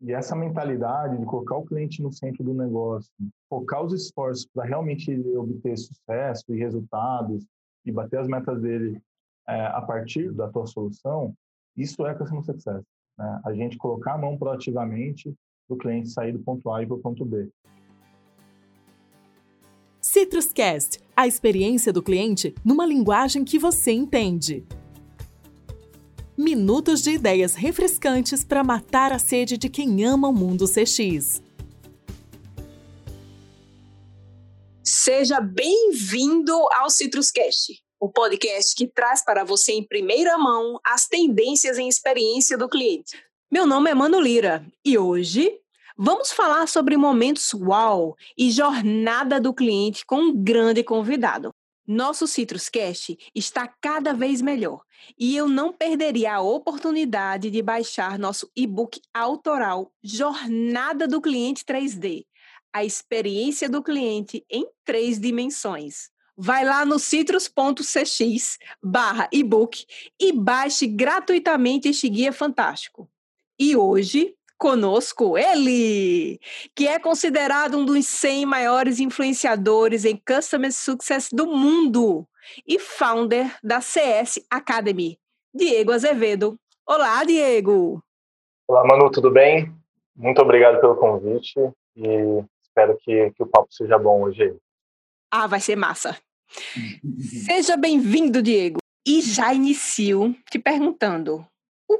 E essa mentalidade de colocar o cliente no centro do negócio, focar os esforços para realmente obter sucesso e resultados e bater as metas dele é, a partir da tua solução, isso é Customer Success. Né? A gente colocar a mão proativamente do cliente sair do ponto A para o ponto B. Citruscast, a experiência do cliente numa linguagem que você entende. Minutos de ideias refrescantes para matar a sede de quem ama o mundo CX. Seja bem-vindo ao Citruscast, o podcast que traz para você em primeira mão as tendências em experiência do cliente. Meu nome é Mano Lira e hoje Vamos falar sobre momentos uau e jornada do cliente com um grande convidado. Nosso Citruscast está cada vez melhor e eu não perderia a oportunidade de baixar nosso e-book autoral Jornada do Cliente 3D a experiência do cliente em três dimensões. Vai lá no citrus.cx barra e-book e baixe gratuitamente este guia fantástico. E hoje conosco ele, que é considerado um dos 100 maiores influenciadores em Customer Success do mundo e founder da CS Academy, Diego Azevedo. Olá, Diego! Olá, Manu, tudo bem? Muito obrigado pelo convite e espero que, que o papo seja bom hoje. Ah, vai ser massa. Seja bem-vindo, Diego. E já inicio te perguntando: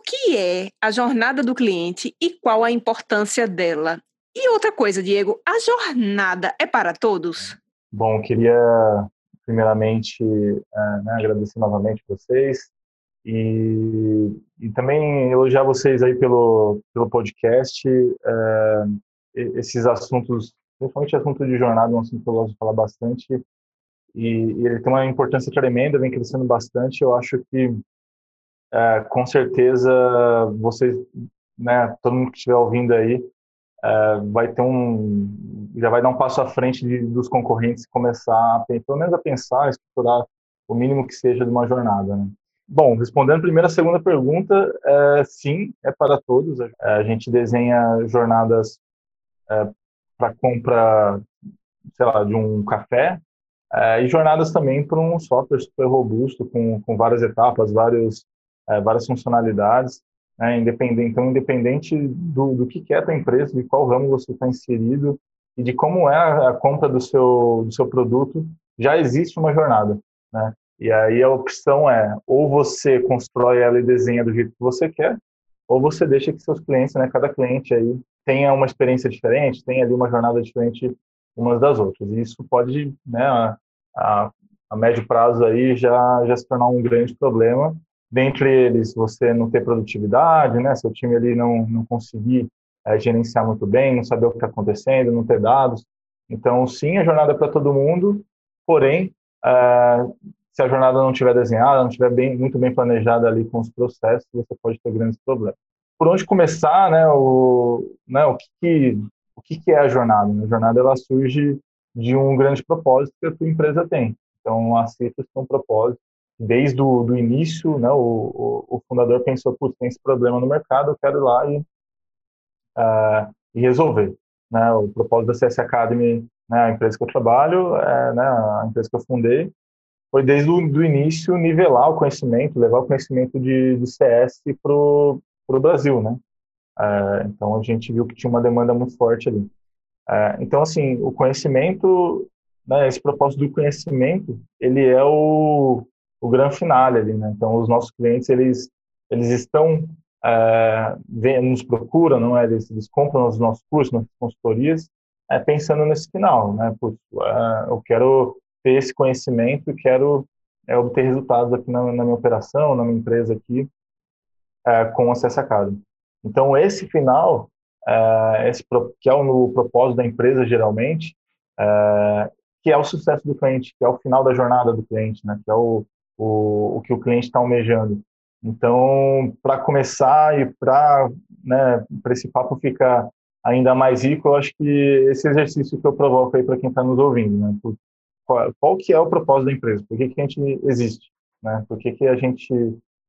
que é a jornada do cliente e qual a importância dela? E outra coisa, Diego, a jornada é para todos? Bom, queria primeiramente é, né, agradecer novamente vocês e, e, também elogiar vocês aí pelo, pelo podcast. É, esses assuntos, principalmente assunto de jornada, é um assunto que eu gosto de falar bastante e, e ele tem uma importância tremenda, vem crescendo bastante. Eu acho que é, com certeza vocês, né, todo mundo que estiver ouvindo aí, é, vai ter um, já vai dar um passo à frente de, dos concorrentes começar, a, pelo menos a pensar, a estruturar o mínimo que seja de uma jornada. Né? Bom, respondendo primeiro a segunda pergunta, é, sim, é para todos. É, a gente desenha jornadas é, para compra, sei lá, de um café, é, e jornadas também para um software super robusto, com, com várias etapas, vários é, várias funcionalidades, né, independente, então independente do, do que é a tua empresa, de qual ramo você está inserido e de como é a, a compra do seu, do seu produto, já existe uma jornada, né? E aí a opção é ou você constrói ela e desenha do jeito que você quer, ou você deixa que seus clientes, né, cada cliente aí tenha uma experiência diferente, tenha ali uma jornada diferente umas das outras. E isso pode, né, a, a, a médio prazo aí já já se tornar um grande problema dentre eles você não ter produtividade, né? Seu time ali não, não conseguir é, gerenciar muito bem, não saber o que está acontecendo, não ter dados. Então, sim, a jornada é para todo mundo, porém, é, se a jornada não estiver desenhada, não estiver bem, muito bem planejada ali com os processos, você pode ter grandes problemas. Por onde começar, né? O, né, o que, que o que, que é a jornada? A jornada ela surge de um grande propósito que a tua empresa tem. Então, a Citrus tem um propósito desde o do início, né, o, o, o fundador pensou, putz, tem esse problema no mercado, eu quero ir lá e, uh, e resolver. Né, o propósito da CS Academy, né, a empresa que eu trabalho, é, né, a empresa que eu fundei, foi desde o do início nivelar o conhecimento, levar o conhecimento de, de CS para o Brasil, né? É, então a gente viu que tinha uma demanda muito forte ali. É, então assim, o conhecimento, né, esse propósito do conhecimento, ele é o, o grande finale ali, né? Então, os nossos clientes, eles, eles estão, é, vem, nos procuram, não é? Eles, eles compram os nossos cursos, nossas consultorias, é, pensando nesse final, né? Putz, é, eu quero ter esse conhecimento e quero é, obter resultados aqui na, na, minha operação, na minha empresa aqui, é, com acesso a casa. Então, esse final, é, esse, que é o propósito da empresa, geralmente, é, que é o sucesso do cliente, que é o final da jornada do cliente, né? Que é o, o, o que o cliente está almejando. Então, para começar e para né, esse papo ficar ainda mais rico, eu acho que esse exercício que eu provoco aí para quem está nos ouvindo, né? Qual, qual, que é o propósito da empresa? Por que, que a gente existe? Né? Por que, que a gente,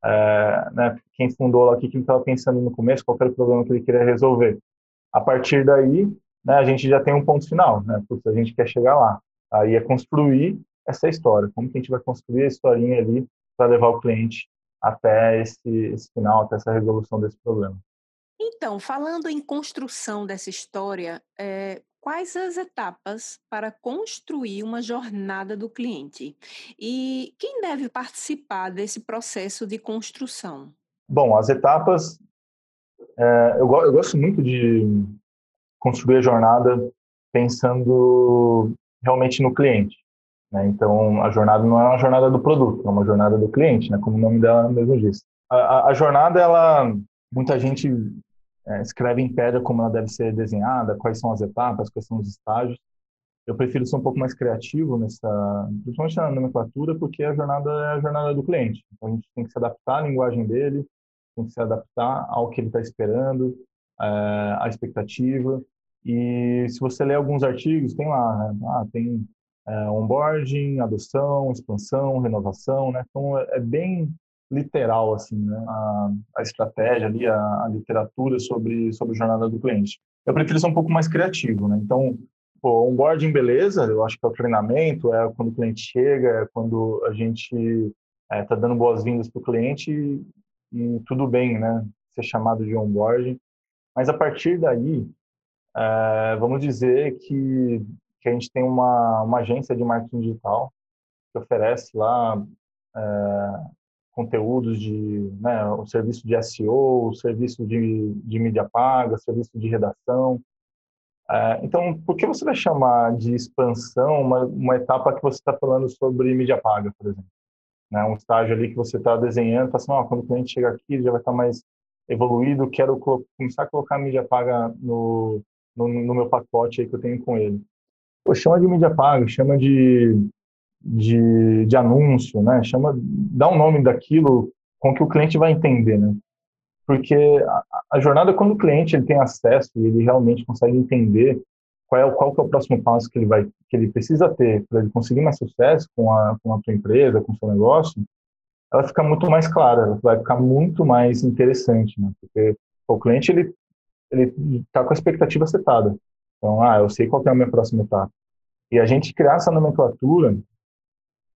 é, né, quem fundou lá, o que ele estava pensando no começo, qual era o problema que ele queria resolver? A partir daí, né, a gente já tem um ponto final, né? Porque a gente quer chegar lá. Aí é construir essa história. Como que a gente vai construir a historinha ali para levar o cliente até esse, esse final, até essa resolução desse problema. Então, falando em construção dessa história, é, quais as etapas para construir uma jornada do cliente? E quem deve participar desse processo de construção? Bom, as etapas. É, eu, eu gosto muito de construir a jornada pensando realmente no cliente. Né? Então, a jornada não é uma jornada do produto, é uma jornada do cliente, né? como o nome dela mesmo diz. A, a, a jornada, ela, muita gente é, escreve em pedra como ela deve ser desenhada, quais são as etapas, quais são os estágios. Eu prefiro ser um pouco mais criativo nessa, principalmente na nomenclatura, porque a jornada é a jornada do cliente. Então, a gente tem que se adaptar à linguagem dele, tem que se adaptar ao que ele está esperando, é, à expectativa. E se você ler alguns artigos, tem lá, né? ah, tem é, onboarding, adoção, expansão, renovação, né? Então é, é bem literal assim, né? A, a estratégia ali, a, a, literatura sobre sobre a jornada do cliente. Eu prefiro ser um pouco mais criativo, né? Então, pô, onboarding beleza, eu acho que é o treinamento, é quando o cliente chega, é quando a gente está é, tá dando boas-vindas para o cliente e, e tudo bem, né? Ser chamado de onboarding. Mas a partir daí, é, vamos dizer que que a gente tem uma, uma agência de marketing digital que oferece lá é, conteúdos de, né, o serviço de SEO, o serviço de, de mídia paga, serviço de redação. É, então, por que você vai chamar de expansão uma, uma etapa que você está falando sobre mídia paga, por exemplo? Né, um estágio ali que você está desenhando, está assim, oh, quando o cliente chega aqui, já vai estar tá mais evoluído, quero começar a colocar mídia paga no, no, no meu pacote aí que eu tenho com ele pô, chama de mídia paga, chama de, de, de anúncio, né? Chama, dá um nome daquilo com que o cliente vai entender, né? Porque a, a jornada, quando o cliente ele tem acesso e ele realmente consegue entender qual é, qual é o próximo passo que ele vai que ele precisa ter para ele conseguir mais sucesso com a com a sua empresa com o seu negócio ela fica muito mais clara ela vai ficar muito mais interessante né porque o cliente ele ele está com a expectativa setada então ah eu sei qual é a minha próxima etapa e a gente criar essa nomenclatura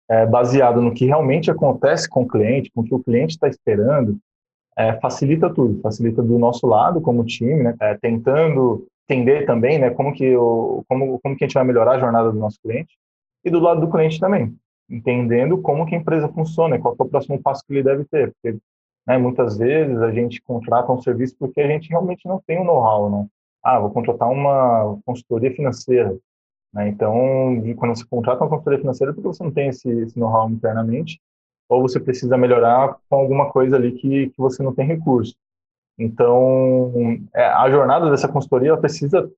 é, baseado no que realmente acontece com o cliente, com o que o cliente está esperando, é, facilita tudo, facilita do nosso lado como time, né, é, tentando entender também, né, como que o, como como que a gente vai melhorar a jornada do nosso cliente e do lado do cliente também, entendendo como que a empresa funciona, qual é o próximo passo que ele deve ter, porque né, muitas vezes a gente contrata um serviço porque a gente realmente não tem o know-how, né? Ah, vou contratar uma consultoria financeira. Né? Então, quando você contrata uma consultoria financeira, porque você não tem esse, esse know-how internamente, ou você precisa melhorar com alguma coisa ali que, que você não tem recurso. Então, é, a jornada dessa consultoria ela precisa estar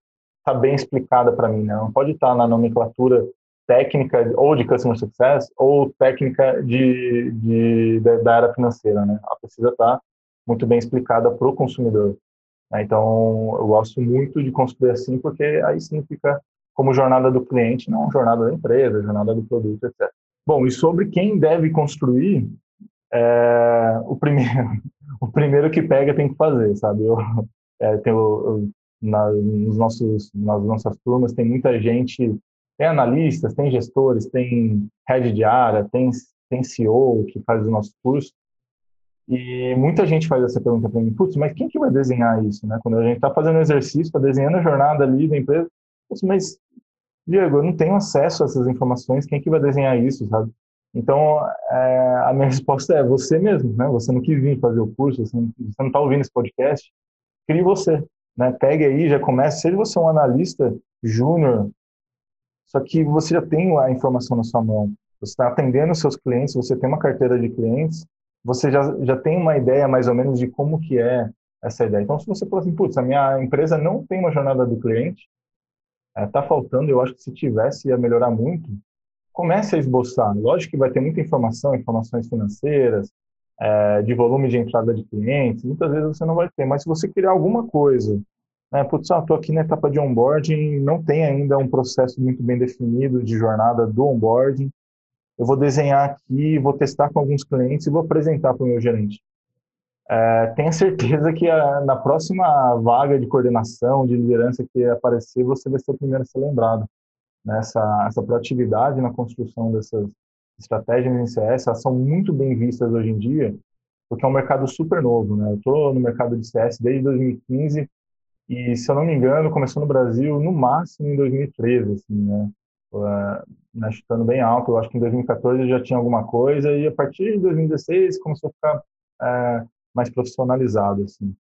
tá bem explicada para mim, né? Não pode estar tá na nomenclatura técnica ou de customer success ou técnica de, de, de da área financeira, né? Ela precisa estar tá muito bem explicada para o consumidor. Né? Então, eu gosto muito de construir assim, porque aí sim fica como jornada do cliente, não jornada da empresa, jornada do produto, etc. Bom, e sobre quem deve construir, é, o primeiro o primeiro que pega tem que fazer, sabe? Eu, é, tenho, eu, na, nos nossos, nas nossas turmas tem muita gente, tem analistas, tem gestores, tem head de área, tem, tem CEO que faz o nosso curso, e muita gente faz essa pergunta para mim, putz, mas quem que vai desenhar isso, né? Quando a gente está fazendo exercício, está desenhando a jornada ali da empresa, mas, Diego, eu não tenho acesso a essas informações, quem é que vai desenhar isso, sabe? Então, é, a minha resposta é você mesmo, né? Você não quis vir fazer o curso, você não está ouvindo esse podcast, crie você, né? Pegue aí, já comece, seja você um analista júnior, só que você já tem a informação na sua mão, você está atendendo seus clientes, você tem uma carteira de clientes, você já, já tem uma ideia mais ou menos de como que é essa ideia. Então, se você falar assim, putz, a minha empresa não tem uma jornada do cliente, está é, faltando, eu acho que se tivesse ia melhorar muito. Comece a esboçar. Lógico que vai ter muita informação, informações financeiras, é, de volume de entrada de clientes, muitas vezes você não vai ter, mas se você criar alguma coisa, né, putz, ah, estou aqui na etapa de onboarding, não tem ainda um processo muito bem definido de jornada do onboarding, eu vou desenhar aqui, vou testar com alguns clientes e vou apresentar para o meu gerente. É, tenha certeza que a, na próxima vaga de coordenação, de liderança que aparecer, você vai ser o primeiro a ser lembrado. Nessa né? essa proatividade na construção dessas estratégias em CS, elas são muito bem vistas hoje em dia, porque é um mercado super novo. Né? Eu estou no mercado de CS desde 2015 e, se eu não me engano, começou no Brasil no máximo em 2013, assim, né? Uh, né, chutando bem alto. Eu acho que em 2014 já tinha alguma coisa e a partir de 2016 começou a ficar uh, mais profissionalizado, assim.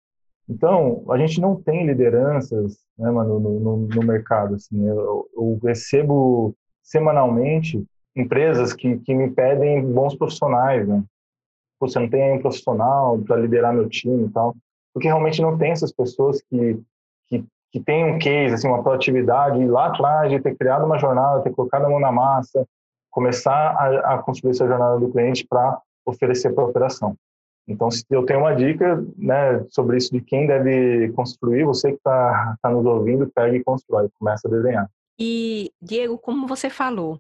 Então, a gente não tem lideranças, né, mano, no, no, no mercado, assim. Eu, eu, recebo semanalmente empresas que, que me pedem bons profissionais, né? Você não tem um profissional para liderar meu time e tal, porque realmente não tem essas pessoas que que, que tem um case, assim, uma proatividade lá atrás de ter criado uma jornada, ter colocado a mão na massa, começar a, a construir essa jornada do cliente para oferecer para a operação. Então, se eu tenho uma dica né, sobre isso de quem deve construir, você que está tá nos ouvindo, pega e constrói, começa a desenhar. E, Diego, como você falou,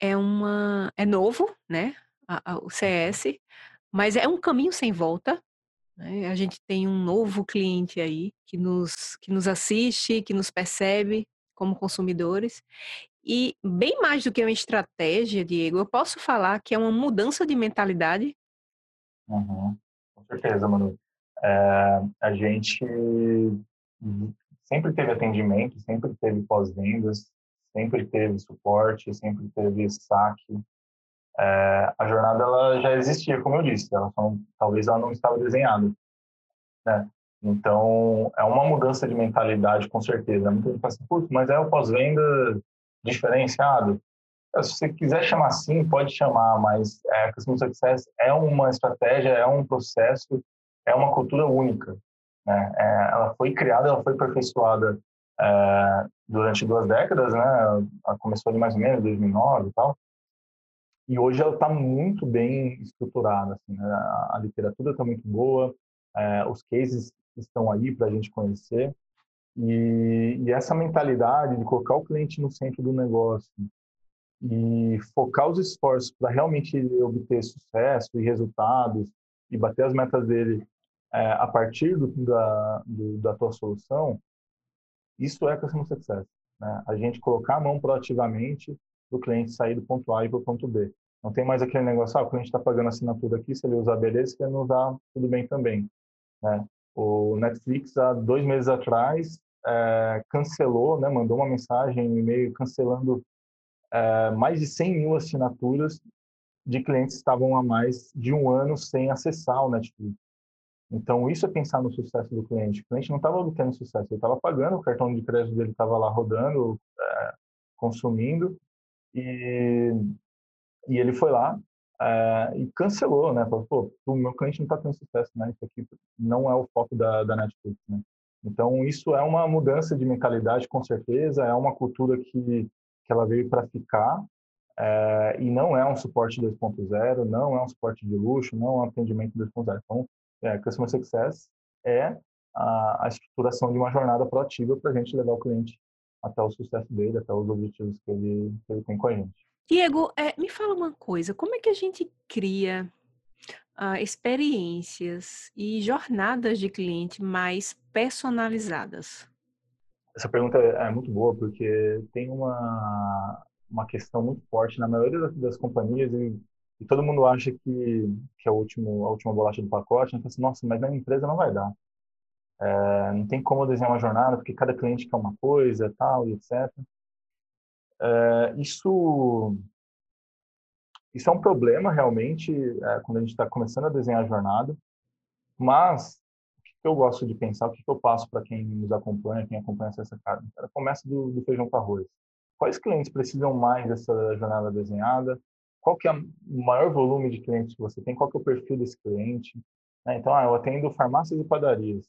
é, uma, é novo, né, a, a, o CS, mas é um caminho sem volta, né? A gente tem um novo cliente aí que nos, que nos assiste, que nos percebe como consumidores. E bem mais do que uma estratégia, Diego, eu posso falar que é uma mudança de mentalidade. Uhum. Com certeza, Manu. É, a gente sempre teve atendimento, sempre teve pós-vendas, sempre teve suporte, sempre teve saque, é, a jornada ela já existia, como eu disse, ela só, talvez ela não estava desenhada. Né? Então, é uma mudança de mentalidade, com certeza. Muita gente fala assim, mas é o pós-venda diferenciado. Se você quiser chamar assim, pode chamar, mas é, Customer Success é uma estratégia, é um processo, é uma cultura única. Né? É, ela foi criada, ela foi aperfeiçoada é, durante duas décadas, né? Ela começou ali mais ou menos 2009 e tal e hoje ela está muito bem estruturada. Assim, né? a, a, literatura está muito boa, é, os cases estão aí para a gente conhecer. E, e, essa mentalidade de colocar o cliente no centro do negócio e focar os esforços para realmente obter sucesso e resultados e bater as metas dele é, a partir do, da, do, da tua solução, isso é Customer Success. Né? A gente colocar a mão proativamente do cliente sair do ponto A e para o ponto B. Não tem mais aquele negócio, ah, o cliente está pagando assinatura aqui, se ele usar beleza, se ele não usar, tudo bem também. Né? O Netflix, há dois meses atrás, é, cancelou, né, mandou uma mensagem, um e-mail cancelando é, mais de 100 mil assinaturas de clientes que estavam há mais de um ano sem acessar o Netflix. Então, isso é pensar no sucesso do cliente. O cliente não estava obtendo sucesso, ele estava pagando, o cartão de crédito dele estava lá rodando, é, consumindo, e, e ele foi lá é, e cancelou, né? Falou, pô, o meu cliente não está tendo sucesso, né? Isso aqui não é o foco da, da Netflix, né? Então, isso é uma mudança de mentalidade, com certeza, é uma cultura que, que ela veio para ficar, é, e não é um suporte 2.0, não é um suporte de luxo, não é um atendimento 2.0. Então, é, Customer Success é a, a estruturação de uma jornada proativa para a gente levar o cliente até o sucesso dele, até os objetivos que ele, que ele tem com a gente. Diego, é, me fala uma coisa, como é que a gente cria uh, experiências e jornadas de cliente mais personalizadas? Essa pergunta é muito boa porque tem uma, uma questão muito forte na maioria das, das companhias e, e, todo mundo acha que, que é último, a última bolacha do pacote. Então, assim, nossa, mas na minha empresa não vai dar. É, não tem como desenhar uma jornada, porque cada cliente quer uma coisa, tal, e etc. É, isso, isso é um problema, realmente, é, quando a gente está começando a desenhar a jornada, mas eu gosto de pensar, o que eu passo para quem nos acompanha, quem acompanha essa carne? Ela começa do, do feijão com arroz. Quais clientes precisam mais dessa jornada desenhada? Qual que é o maior volume de clientes que você tem? Qual que é o perfil desse cliente? Né, então, ah, eu atendo farmácias e padarias.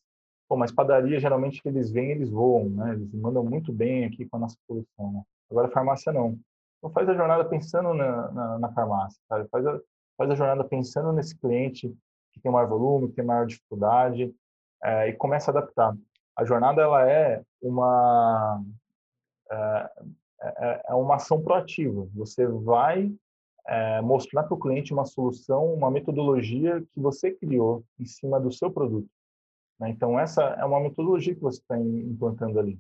Pô, mas padaria, geralmente, eles vêm, eles voam, né? Eles mandam muito bem aqui com a nossa solução. Né? Agora, farmácia, não. Então, faz a jornada pensando na, na, na farmácia, sabe? Faz a, faz a jornada pensando nesse cliente que tem maior volume, que tem maior dificuldade, é, e começa a adaptar. A jornada, ela é uma... É, é, é uma ação proativa. Você vai é, mostrar para o cliente uma solução, uma metodologia que você criou em cima do seu produto. Né? Então, essa é uma metodologia que você está implantando ali.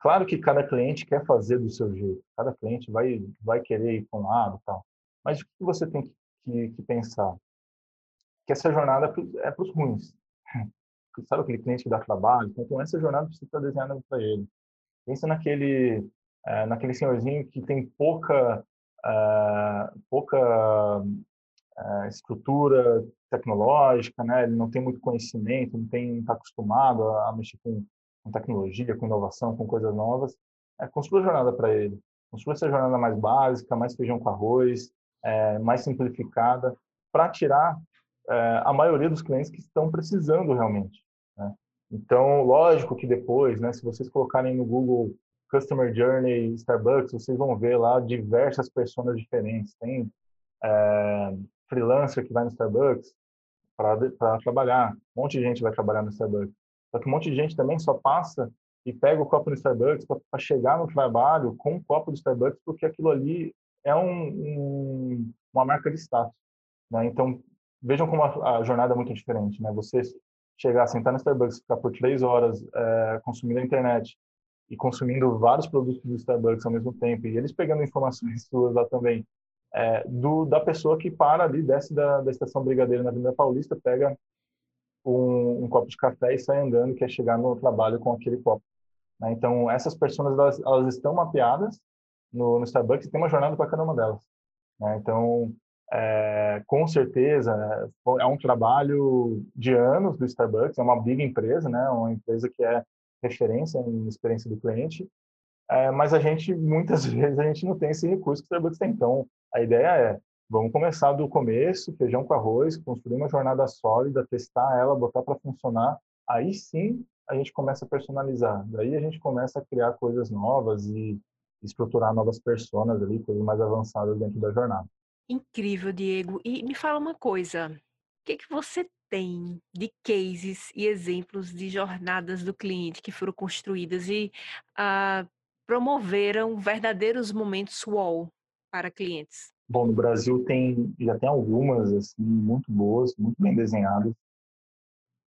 Claro que cada cliente quer fazer do seu jeito, cada cliente vai, vai querer ir para um lado tal. Mas o que você tem que, que, que pensar? Que essa jornada é para os ruins. Sabe aquele cliente que dá trabalho? Então, essa jornada precisa estar desenhada para ele. Pensa naquele, é, naquele senhorzinho que tem pouca, é, pouca é, estrutura tecnológica, né? ele não tem muito conhecimento, não está acostumado a, mexer com, com, tecnologia, com inovação, com coisas novas. É, construa a jornada para ele. Construa essa jornada mais básica, mais feijão com arroz, mais simplificada, para tirar a maioria dos clientes que estão precisando realmente. Então, lógico que depois, né, se vocês colocarem no Google Customer Journey Starbucks, vocês vão ver lá diversas pessoas diferentes. Tem é, freelancer que vai no Starbucks para trabalhar. Um monte de gente vai trabalhar no Starbucks. Só que um monte de gente também só passa e pega o copo no Starbucks para chegar no trabalho com o copo do Starbucks, porque aquilo ali é um, um, uma marca de status. Né? Então, vejam como a, a, jornada é muito diferente. Né? Você chegar, sentar no Starbucks, ficar por três horas é, consumindo a internet e consumindo vários produtos do Starbucks ao mesmo tempo, e eles pegando informações suas lá também, é, do, da pessoa que para ali, desce da, da estação Brigadeiro na Avenida Paulista, pega um, um, copo de café e sai andando, quer chegar no trabalho com aquele copo. Né? Então, essas pessoas, elas, elas estão mapeadas no, no, Starbucks e tem uma jornada para cada uma delas. Né? Então, é, com certeza, é um trabalho de anos do Starbucks, é uma big empresa, né? uma empresa que é referência em experiência do cliente, é, mas a gente, muitas vezes, a gente não tem esse recurso que o Starbucks tem. Então, a ideia é, vamos começar do começo, feijão com arroz, construir uma jornada sólida, testar ela, botar para funcionar, aí sim a gente começa a personalizar. Daí a gente começa a criar coisas novas e estruturar novas personas ali, coisas mais avançadas dentro da jornada. Incrível, Diego. E me fala uma coisa, o que, que você tem de cases e exemplos de jornadas do cliente que foram construídas e uh, promoveram verdadeiros momentos wow para clientes? Bom, no Brasil tem já tem algumas assim muito boas, muito bem desenhadas.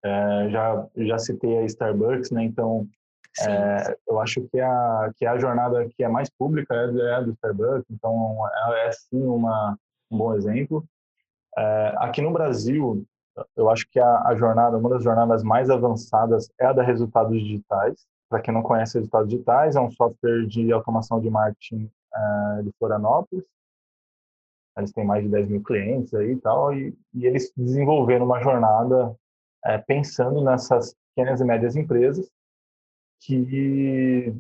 É, já já citei a Starbucks, né? Então é, eu acho que a que a jornada que é mais pública é, é a do Starbucks. Então é, é sim uma um bom exemplo. É, aqui no Brasil, eu acho que a, a jornada, uma das jornadas mais avançadas é a da resultados digitais. Para quem não conhece resultados digitais, é um software de automação de marketing uh, de Florianópolis. Eles têm mais de 10 mil clientes aí e tal, e, e eles desenvolveram uma jornada uh, pensando nessas pequenas e médias empresas que,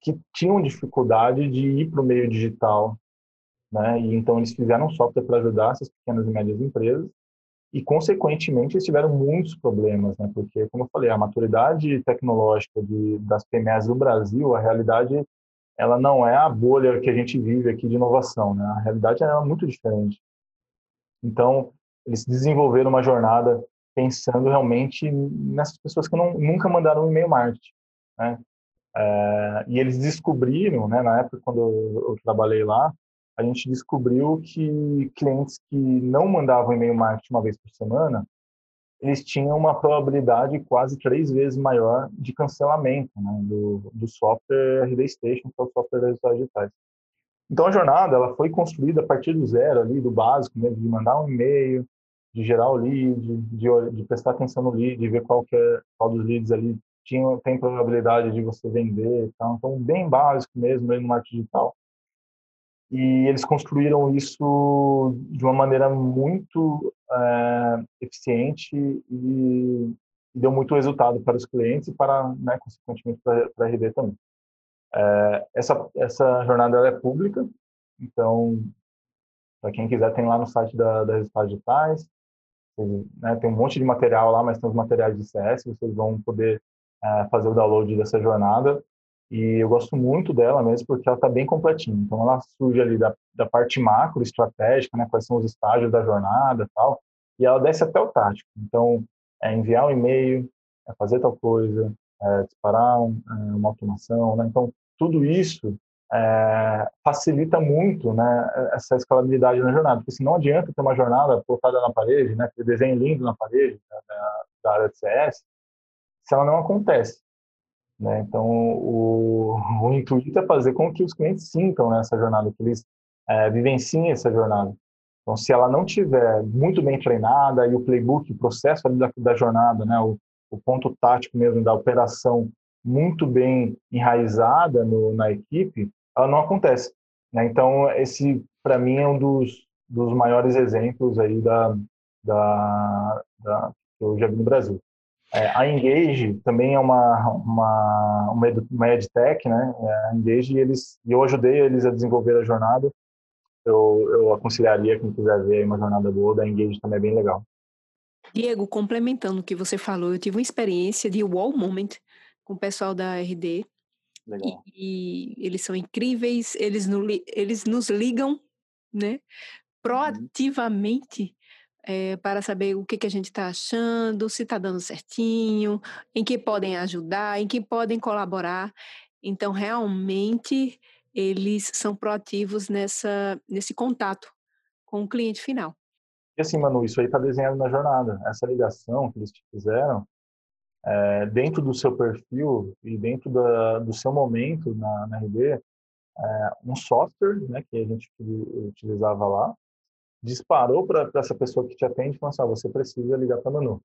que tinham dificuldade de ir para o meio digital. Né? E então eles fizeram software para ajudar essas pequenas e médias empresas e, consequentemente, eles tiveram muitos problemas, né? Porque, como eu falei, a maturidade tecnológica de, das PMEs do Brasil, a realidade ela não é a bolha que a gente vive aqui de inovação, né? A realidade é muito diferente. Então, eles desenvolveram uma jornada pensando realmente nessas pessoas que não, nunca mandaram um e-mail marketing, né? É, e eles descobriram, né, na época quando eu, eu, trabalhei lá, a gente descobriu que clientes que não mandavam e-mail marketing uma vez por semana, eles tinham uma probabilidade quase três vezes maior de cancelamento né, do, do software RD Station, que é o software das resultados digitais. Então a jornada ela foi construída a partir do zero ali, do básico, né, de mandar um e-mail, de gerar o lead, de, de prestar atenção no lead, de ver qual, que é, qual dos leads ali tinha, tem probabilidade de você vender. Então, então bem básico mesmo no marketing digital. E eles construíram isso de uma maneira muito é, eficiente e, deu muito resultado para os clientes e para, né, consequentemente, para, para a RD também. É, essa, essa jornada é pública, então, para quem quiser, tem lá no site da, da Resultados Digitais, né, tem um monte de material lá, mas tem os materiais de CS, vocês vão poder é, fazer o download dessa jornada e eu gosto muito dela mesmo porque ela está bem completinha. Então, ela surge ali da, da parte macro, estratégica, né? Quais são os estágios da jornada tal. E ela desce até o tático. Então, é enviar um e-mail, é fazer tal coisa, é disparar um, é uma automação, né? Então, tudo isso é, facilita muito né, essa escalabilidade na jornada, porque se não adianta ter uma jornada botada na parede, né, desenho lindo na parede né, da área de CS, se ela não acontece. Né? Então, o, o intuito é fazer com que os clientes sintam nessa jornada, que eles é, vivenciem essa jornada. Então, se ela não tiver muito bem treinada e o playbook, o processo da, da jornada, né, o, o ponto tático mesmo da operação muito bem enraizada no, na equipe, ela não acontece. Né? Então, esse, para mim, é um dos, dos maiores exemplos aí da, da, da, que eu já vi no Brasil. É, a Engage também é uma, uma, uma, ed, uma edtech, né? É, a Engage, eles, eu ajudei eles a desenvolver a jornada. Eu, eu aconselharia quem quiser ver uma jornada boa da Engage também é bem legal. Diego, complementando o que você falou, eu tive uma experiência de wall moment com o pessoal da RD. Legal. E, e eles são incríveis, eles, no, eles nos ligam, né? Uhum. Proativamente é, para saber o que, que a gente está achando, se está dando certinho, em que podem ajudar, em que podem colaborar. Então, realmente, eles são proativos nessa, nesse contato com o cliente final. E assim, Manu, isso aí está desenhado na jornada. Essa ligação que eles te fizeram, é, dentro do seu perfil e dentro da, do seu momento na, na é, um software né, que a gente utilizava lá, disparou para essa pessoa que te atende falou assim, ah, você precisa ligar para a Manu.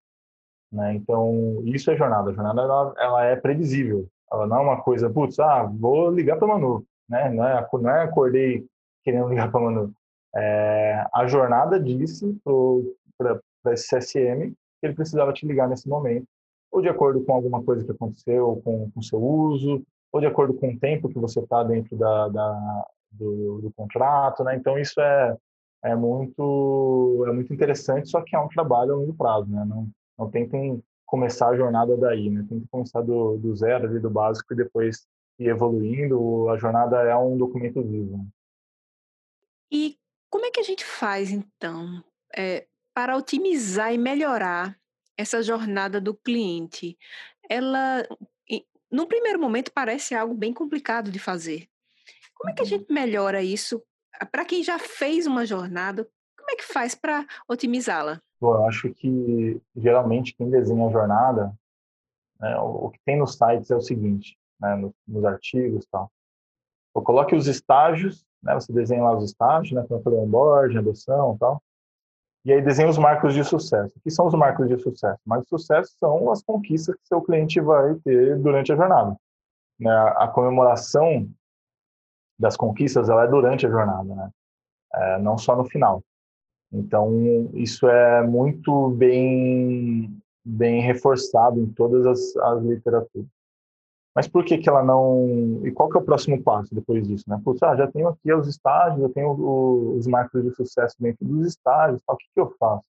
Né? Então, isso é jornada. A jornada, ela, ela, é previsível. Ela não é uma coisa, putz, ah, vou ligar para a Manu. Né? Não, é, não é acordei querendo ligar para a Manu. É, a jornada disse para esse CSM que ele precisava te ligar nesse momento, ou de acordo com alguma coisa que aconteceu com o seu uso, ou de acordo com o tempo que você está dentro da, da do, do, contrato, né? Então isso é é muito é muito interessante, só que é um trabalho a longo prazo, né? Não, não tentem começar a jornada daí, né? Tem que começar do, do zero, ali, do básico, e depois ir evoluindo. A jornada é um documento vivo. Né? E como é que a gente faz, então, é, para otimizar e melhorar essa jornada do cliente? Ela, no primeiro momento, parece algo bem complicado de fazer. Como é que a uhum. gente melhora isso para quem já fez uma jornada, como é que faz para otimizá-la? Eu acho que geralmente quem desenha a jornada, né, o, que tem nos sites é o seguinte, né, nos, artigos, tal. Eu coloque os estágios, né, você desenha lá os estágios, né, como eu falei, onboarding, adoção, tal. E aí desenha os marcos de sucesso. O que são os marcos de sucesso? Marcos de sucesso são as conquistas que seu cliente vai ter durante a jornada. Né, a comemoração das conquistas ela é durante a jornada, né? É, não só no final. Então isso é muito bem bem reforçado em todas as, as literaturas. Mas por que que ela não e qual que é o próximo passo depois disso, né? Putz, ah, já tenho aqui os estágios, eu tenho os marcos de sucesso dentro dos estágios, o que que eu faço?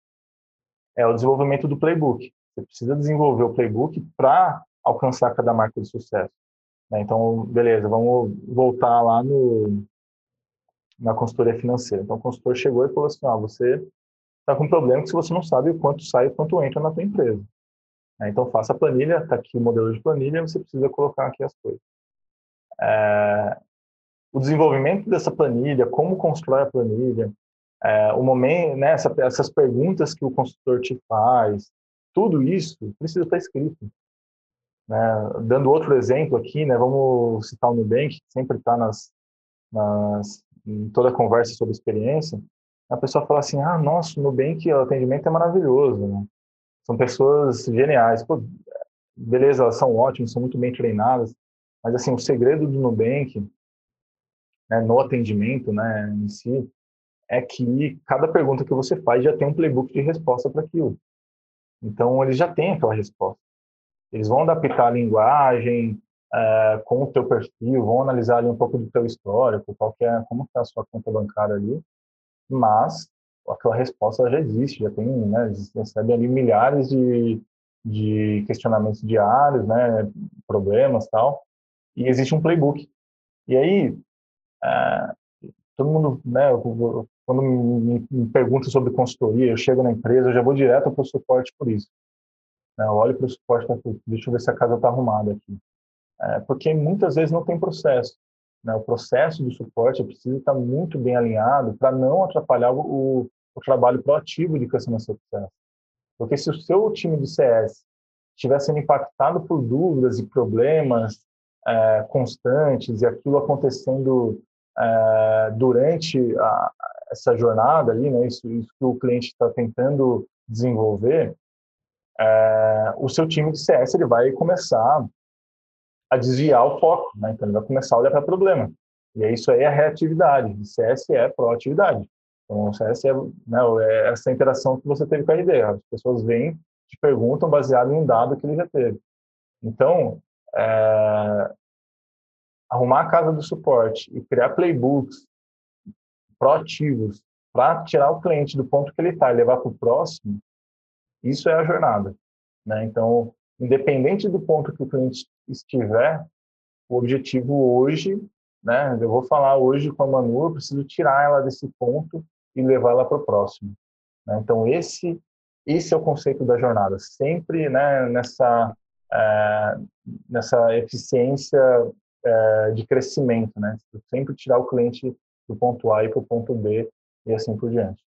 É o desenvolvimento do playbook. Você precisa desenvolver o playbook para alcançar cada marca de sucesso. Né? Então, beleza, vamos voltar lá no, na consultoria financeira. Então, o consultor chegou e falou assim, ó, você está com um problema que você não sabe o quanto sai e o quanto entra na tua empresa. Né? Então, faça a planilha, está aqui o modelo de planilha, você precisa colocar aqui as coisas. É, o desenvolvimento dessa planilha, como constrói a planilha, é, o momento, né, essa, essas perguntas que o consultor te faz, tudo isso precisa estar escrito. Né? Dando outro exemplo aqui, né, vamos citar o Nubank, que sempre está nas, nas, em toda conversa sobre experiência, a pessoa fala assim, ah, nossa, o Nubank, o atendimento é maravilhoso, né? São pessoas geniais. Pô, beleza, elas são ótimas, são muito bem treinadas, mas assim, o segredo do Nubank, né, no atendimento, né, em si, é que cada pergunta que você faz já tem um playbook de resposta para aquilo. Então, eles já têm aquela resposta. Eles vão adaptar a linguagem é, com o teu perfil, vão analisar ali um pouco do teu histórico, qual que é, como é a sua conta bancária ali, mas aquela resposta já existe, já tem, né, eles recebem ali milhares de, de questionamentos diários, né, problemas tal, e existe um playbook. E aí, é, todo mundo, né, quando me, me pergunta sobre consultoria, eu chego na empresa, eu já vou direto para o suporte por isso. Né? Eu olho para o suporte, deixa eu ver se a casa está arrumada aqui. É, porque muitas vezes não tem processo. né, o processo do suporte precisa estar muito bem alinhado para não atrapalhar o, o trabalho proativo de Customer Success. Porque se o seu time de CS estiver sendo impactado por dúvidas e problemas é, constantes e aquilo acontecendo é, durante a, essa jornada ali, né, isso, isso que o cliente está tentando desenvolver, é, o seu time de CS ele vai começar a desviar o foco, né? então ele vai começar a olhar para o problema. E isso aí é reatividade, CS é proatividade. Então, o CS é, né, é essa interação que você teve com a ideia. As pessoas vêm, te perguntam baseado em um dado que ele já teve. Então, é, arrumar a casa do suporte e criar playbooks proativos para tirar o cliente do ponto que ele está e levar para o próximo, isso é a jornada. Né? Então, independente do ponto que o cliente estiver, o objetivo hoje, né, eu vou falar hoje com a Manu, eu preciso tirar ela desse ponto e levar ela para o próximo. Né? Então, esse, esse é o conceito da jornada, sempre né, nessa, é, nessa eficiência é, de crescimento, né? sempre tirar o cliente do ponto A e para o ponto B e assim por diante.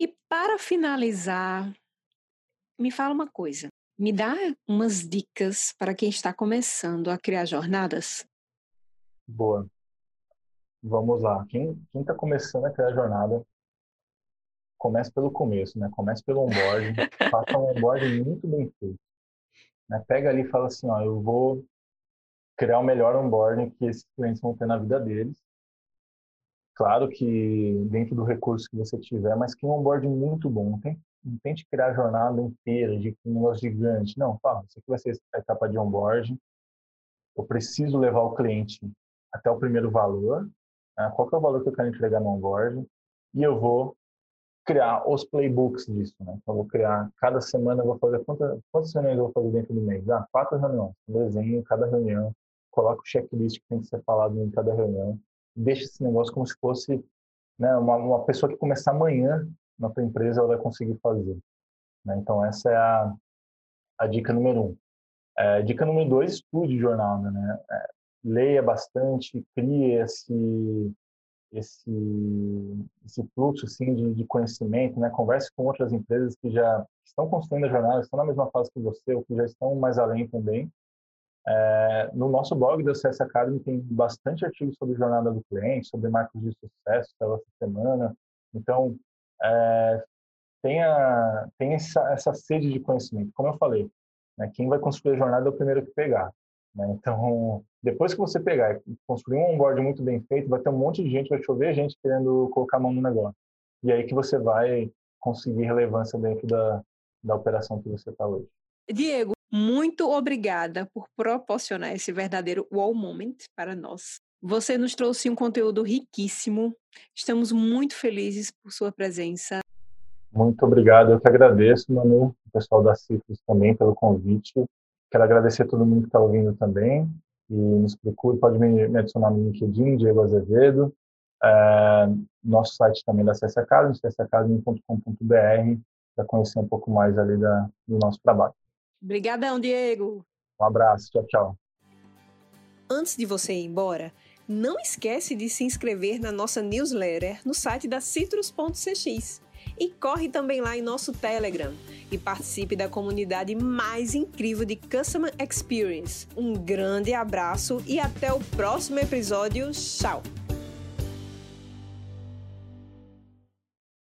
E para finalizar, me fala uma coisa. Me dá umas dicas para quem está começando a criar jornadas? Boa. Vamos lá. Quem está começando a criar jornada, comece pelo começo, né? Comece pelo onboarding. faça um onboarding muito bem feito. Né? Pega ali e fala assim, ó, eu vou criar o melhor onboarding que esses clientes vão ter na vida deles. Claro que dentro do recurso que você tiver, mas que um onboarding muito bom. Não tem não tente criar a jornada inteira de um negócio gigante. Não, fala, isso aqui vai ser a etapa de onboarding. Eu preciso levar o cliente até o primeiro valor. Né? Qual é o valor que eu quero entregar no onboarding? E eu vou criar os playbooks disso, né? Então, eu vou criar, cada semana eu vou fazer, quantas, quantas reuniões eu vou fazer dentro do mês? Ah, quatro reuniões. Desenho cada reunião, coloco o checklist que tem que ser falado em cada reunião. Deixa esse negócio como se fosse né, uma, uma pessoa que começar amanhã na tua empresa ela vai conseguir fazer. Né? Então, essa é a, a dica número um. É, dica número dois, estude jornada. Né? É, leia bastante, crie esse, esse, esse fluxo assim, de, de conhecimento, né? converse com outras empresas que já estão construindo a jornada, estão na mesma fase que você, ou que já estão mais além também. É, no nosso blog da CS Academy tem bastante artigos sobre jornada do cliente, sobre marcos de sucesso pela semana. Então, é, tenha, tenha essa, essa sede de conhecimento. Como eu falei, né, quem vai construir a jornada é o primeiro que pegar. Né? Então, depois que você pegar e construir um onboard muito bem feito, vai ter um monte de gente, vai chover gente querendo colocar a mão no negócio. E aí que você vai conseguir relevância dentro da, da operação que você está hoje. Diego, muito obrigada por proporcionar esse verdadeiro wow moment para nós. Você nos trouxe um conteúdo riquíssimo. Estamos muito felizes por sua presença. Muito obrigado. Eu que agradeço, Manu, o pessoal da Citrus também pelo convite. Quero agradecer a todo mundo que está ouvindo também. E nos procure, pode me, me adicionar no LinkedIn, Diego Azevedo. É, nosso site também da CS Academy, csacademy.com.br, para conhecer um pouco mais ali da, do nosso trabalho. Obrigadão, Diego. Um abraço. Tchau, tchau. Antes de você ir embora, não esquece de se inscrever na nossa newsletter no site da citrus.cx e corre também lá em nosso Telegram e participe da comunidade mais incrível de Customer Experience. Um grande abraço e até o próximo episódio. Tchau!